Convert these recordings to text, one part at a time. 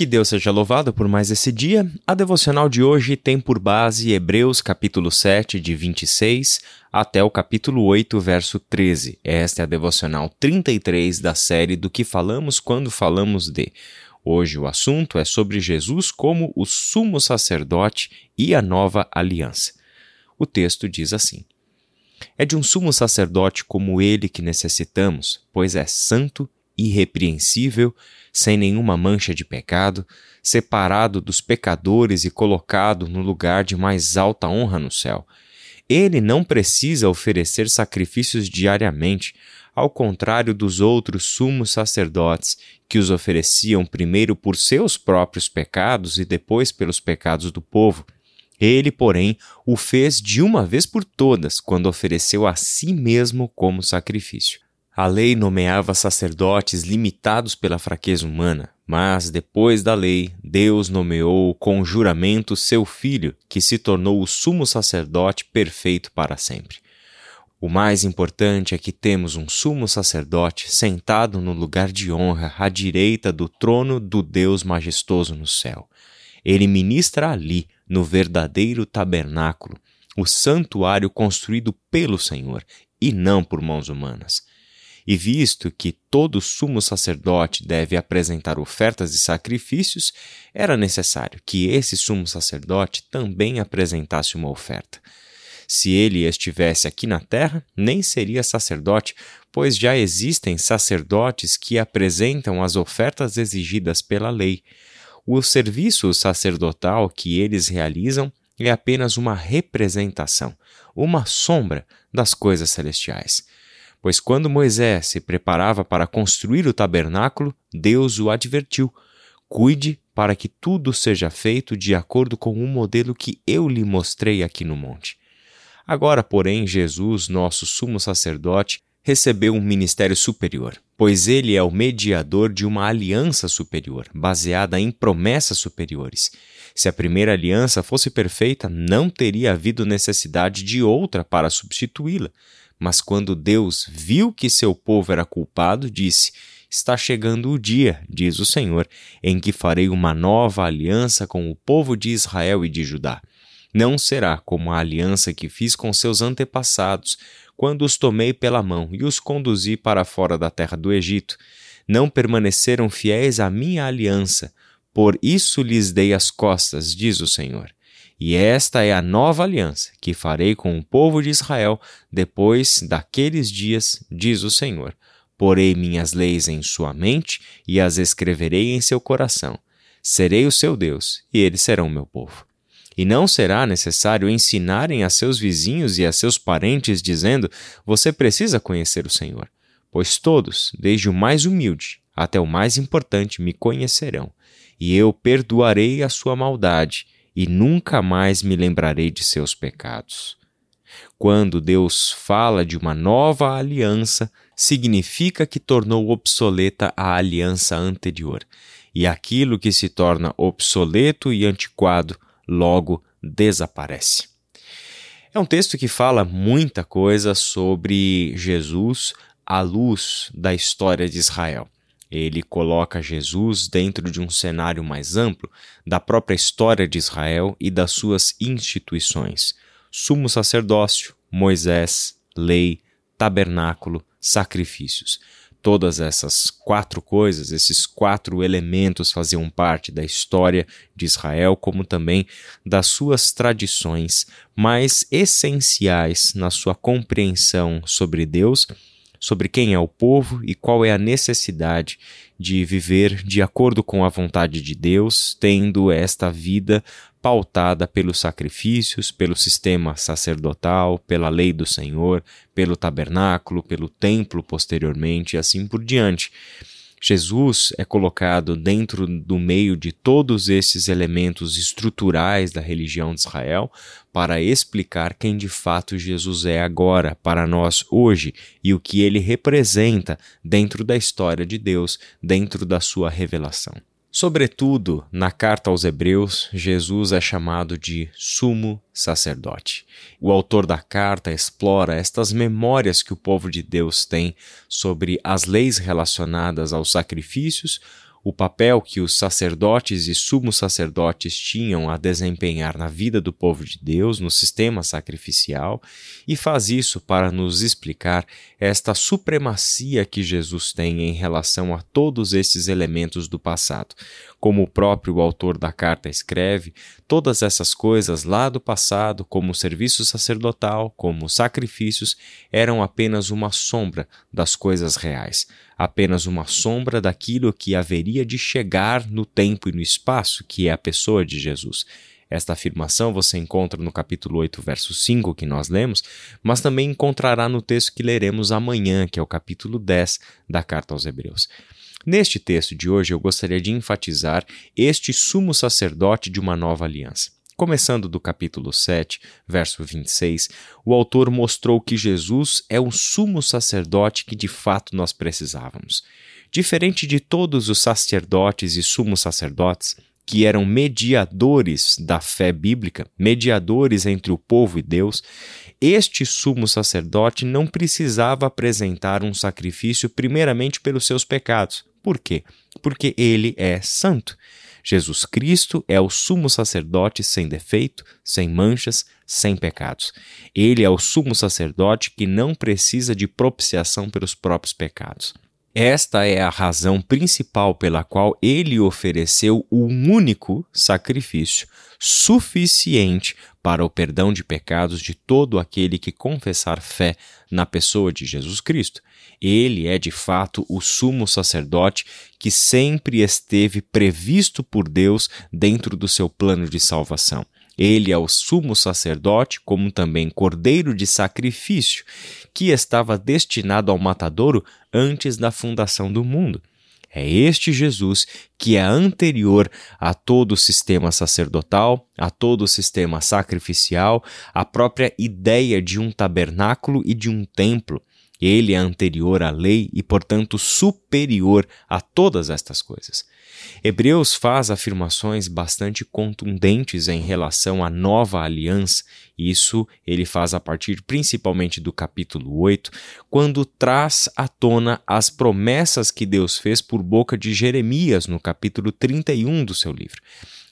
Que Deus seja louvado por mais esse dia. A devocional de hoje tem por base Hebreus capítulo 7, de 26 até o capítulo 8, verso 13. Esta é a devocional 33 da série do que falamos quando falamos de. Hoje o assunto é sobre Jesus como o sumo sacerdote e a nova aliança. O texto diz assim: É de um sumo sacerdote como ele que necessitamos, pois é santo, irrepreensível, sem nenhuma mancha de pecado, separado dos pecadores e colocado no lugar de mais alta honra no céu. Ele não precisa oferecer sacrifícios diariamente, ao contrário dos outros sumos sacerdotes, que os ofereciam primeiro por seus próprios pecados e depois pelos pecados do povo. Ele, porém, o fez de uma vez por todas, quando ofereceu a si mesmo como sacrifício. A lei nomeava sacerdotes limitados pela fraqueza humana, mas depois da lei, Deus nomeou com juramento seu filho, que se tornou o sumo sacerdote perfeito para sempre. O mais importante é que temos um sumo sacerdote sentado no lugar de honra à direita do trono do Deus majestoso no céu. Ele ministra ali, no verdadeiro tabernáculo, o santuário construído pelo Senhor e não por mãos humanas. E visto que todo sumo sacerdote deve apresentar ofertas e sacrifícios, era necessário que esse sumo sacerdote também apresentasse uma oferta. Se ele estivesse aqui na terra, nem seria sacerdote, pois já existem sacerdotes que apresentam as ofertas exigidas pela lei. O serviço sacerdotal que eles realizam é apenas uma representação, uma sombra das coisas celestiais. Pois quando Moisés se preparava para construir o tabernáculo, Deus o advertiu: Cuide para que tudo seja feito de acordo com o modelo que eu lhe mostrei aqui no monte. Agora, porém, Jesus, nosso sumo sacerdote, recebeu um ministério superior, pois ele é o mediador de uma aliança superior, baseada em promessas superiores. Se a primeira aliança fosse perfeita, não teria havido necessidade de outra para substituí-la. Mas quando Deus viu que seu povo era culpado, disse: Está chegando o dia, diz o Senhor, em que farei uma nova aliança com o povo de Israel e de Judá. Não será como a aliança que fiz com seus antepassados, quando os tomei pela mão e os conduzi para fora da terra do Egito. Não permaneceram fiéis à minha aliança, por isso lhes dei as costas, diz o Senhor. E esta é a nova aliança que farei com o povo de Israel depois daqueles dias, diz o Senhor. Porei minhas leis em sua mente e as escreverei em seu coração. Serei o seu Deus, e eles serão meu povo. E não será necessário ensinarem a seus vizinhos e a seus parentes, dizendo: Você precisa conhecer o Senhor. Pois todos, desde o mais humilde até o mais importante, me conhecerão, e eu perdoarei a sua maldade e nunca mais me lembrarei de seus pecados. Quando Deus fala de uma nova aliança, significa que tornou obsoleta a aliança anterior, e aquilo que se torna obsoleto e antiquado logo desaparece. É um texto que fala muita coisa sobre Jesus à luz da história de Israel. Ele coloca Jesus dentro de um cenário mais amplo da própria história de Israel e das suas instituições: sumo sacerdócio, Moisés, lei, tabernáculo, sacrifícios. Todas essas quatro coisas, esses quatro elementos faziam parte da história de Israel, como também das suas tradições mais essenciais na sua compreensão sobre Deus sobre quem é o povo e qual é a necessidade de viver de acordo com a vontade de Deus, tendo esta vida pautada pelos sacrifícios, pelo sistema sacerdotal, pela lei do Senhor, pelo tabernáculo, pelo templo posteriormente e assim por diante. Jesus é colocado dentro do meio de todos esses elementos estruturais da religião de Israel para explicar quem de fato Jesus é agora para nós hoje e o que ele representa dentro da história de Deus, dentro da sua revelação. Sobretudo, na carta aos Hebreus, Jesus é chamado de sumo sacerdote. O autor da carta explora estas memórias que o povo de Deus tem sobre as leis relacionadas aos sacrifícios, o papel que os sacerdotes e sumos sacerdotes tinham a desempenhar na vida do povo de Deus, no sistema sacrificial, e faz isso para nos explicar esta supremacia que Jesus tem em relação a todos esses elementos do passado. Como o próprio autor da carta escreve, todas essas coisas lá do passado, como o serviço sacerdotal, como os sacrifícios, eram apenas uma sombra das coisas reais apenas uma sombra daquilo que haveria de chegar no tempo e no espaço, que é a pessoa de Jesus. Esta afirmação você encontra no capítulo 8, verso 5, que nós lemos, mas também encontrará no texto que leremos amanhã, que é o capítulo 10 da carta aos Hebreus. Neste texto de hoje, eu gostaria de enfatizar este sumo sacerdote de uma nova aliança. Começando do capítulo 7, verso 26, o autor mostrou que Jesus é o sumo sacerdote que de fato nós precisávamos. Diferente de todos os sacerdotes e sumos sacerdotes, que eram mediadores da fé bíblica, mediadores entre o povo e Deus, este sumo sacerdote não precisava apresentar um sacrifício primeiramente pelos seus pecados. Por quê? Porque ele é santo. Jesus Cristo é o sumo sacerdote sem defeito, sem manchas, sem pecados. Ele é o sumo sacerdote que não precisa de propiciação pelos próprios pecados. Esta é a razão principal pela qual ele ofereceu um único sacrifício, suficiente para o perdão de pecados de todo aquele que confessar fé na pessoa de Jesus Cristo. Ele é de fato o sumo sacerdote que sempre esteve previsto por Deus dentro do seu plano de salvação. Ele é o sumo sacerdote, como também cordeiro de sacrifício, que estava destinado ao matadouro antes da fundação do mundo. É este Jesus que é anterior a todo o sistema sacerdotal, a todo o sistema sacrificial, à própria ideia de um tabernáculo e de um templo. Ele é anterior à lei e, portanto, superior a todas estas coisas. Hebreus faz afirmações bastante contundentes em relação à nova aliança. Isso ele faz a partir principalmente do capítulo 8, quando traz à tona as promessas que Deus fez por boca de Jeremias no capítulo 31 do seu livro.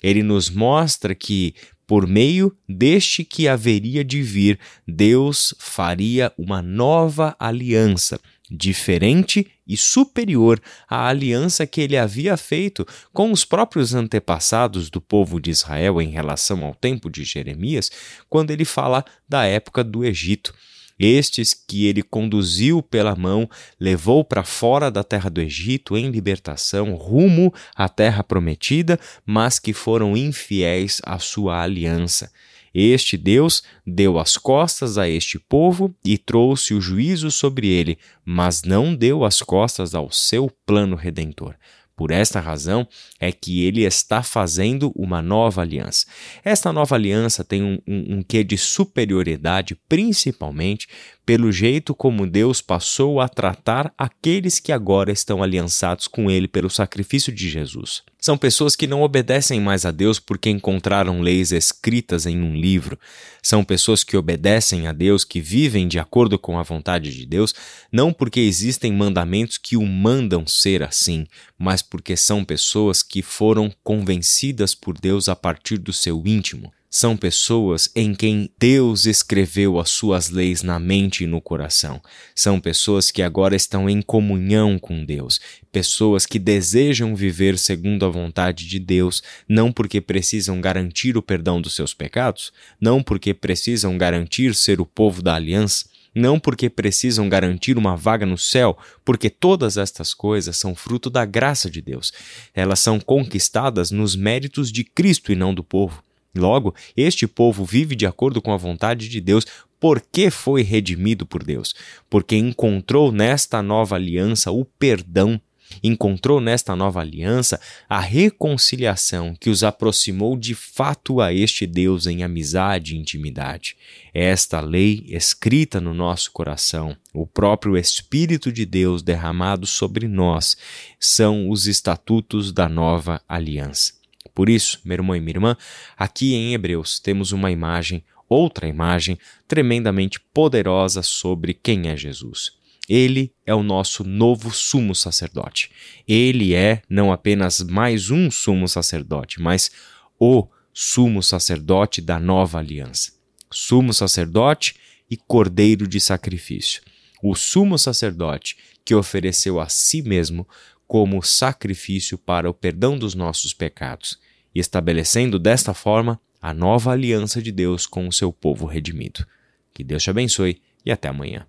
Ele nos mostra que por meio deste que haveria de vir, Deus faria uma nova aliança, diferente e superior à aliança que ele havia feito com os próprios antepassados do povo de Israel em relação ao tempo de Jeremias, quando ele fala da época do Egito. Estes que ele conduziu pela mão, levou para fora da terra do Egito em libertação, rumo à terra prometida, mas que foram infiéis à sua aliança. Este Deus deu as costas a este povo e trouxe o juízo sobre ele, mas não deu as costas ao seu plano redentor. Por esta razão é que ele está fazendo uma nova aliança. Esta nova aliança tem um, um, um quê de superioridade, principalmente pelo jeito como Deus passou a tratar aqueles que agora estão aliançados com Ele pelo sacrifício de Jesus. São pessoas que não obedecem mais a Deus porque encontraram leis escritas em um livro. São pessoas que obedecem a Deus, que vivem de acordo com a vontade de Deus, não porque existem mandamentos que o mandam ser assim, mas porque são pessoas que foram convencidas por Deus a partir do seu íntimo são pessoas em quem Deus escreveu as suas leis na mente e no coração. São pessoas que agora estão em comunhão com Deus, pessoas que desejam viver segundo a vontade de Deus, não porque precisam garantir o perdão dos seus pecados, não porque precisam garantir ser o povo da aliança, não porque precisam garantir uma vaga no céu, porque todas estas coisas são fruto da graça de Deus. Elas são conquistadas nos méritos de Cristo e não do povo. Logo, este povo vive de acordo com a vontade de Deus porque foi redimido por Deus, porque encontrou nesta nova aliança o perdão, encontrou nesta nova aliança a reconciliação que os aproximou de fato a este Deus em amizade e intimidade. Esta lei escrita no nosso coração, o próprio Espírito de Deus derramado sobre nós, são os estatutos da nova aliança. Por isso, meu irmão e minha irmã, aqui em Hebreus temos uma imagem, outra imagem, tremendamente poderosa sobre quem é Jesus. Ele é o nosso novo sumo sacerdote. Ele é não apenas mais um sumo sacerdote, mas o sumo sacerdote da nova aliança. Sumo sacerdote e cordeiro de sacrifício. O sumo sacerdote que ofereceu a si mesmo como sacrifício para o perdão dos nossos pecados, estabelecendo desta forma a nova aliança de Deus com o seu povo redimido. Que Deus te abençoe e até amanhã.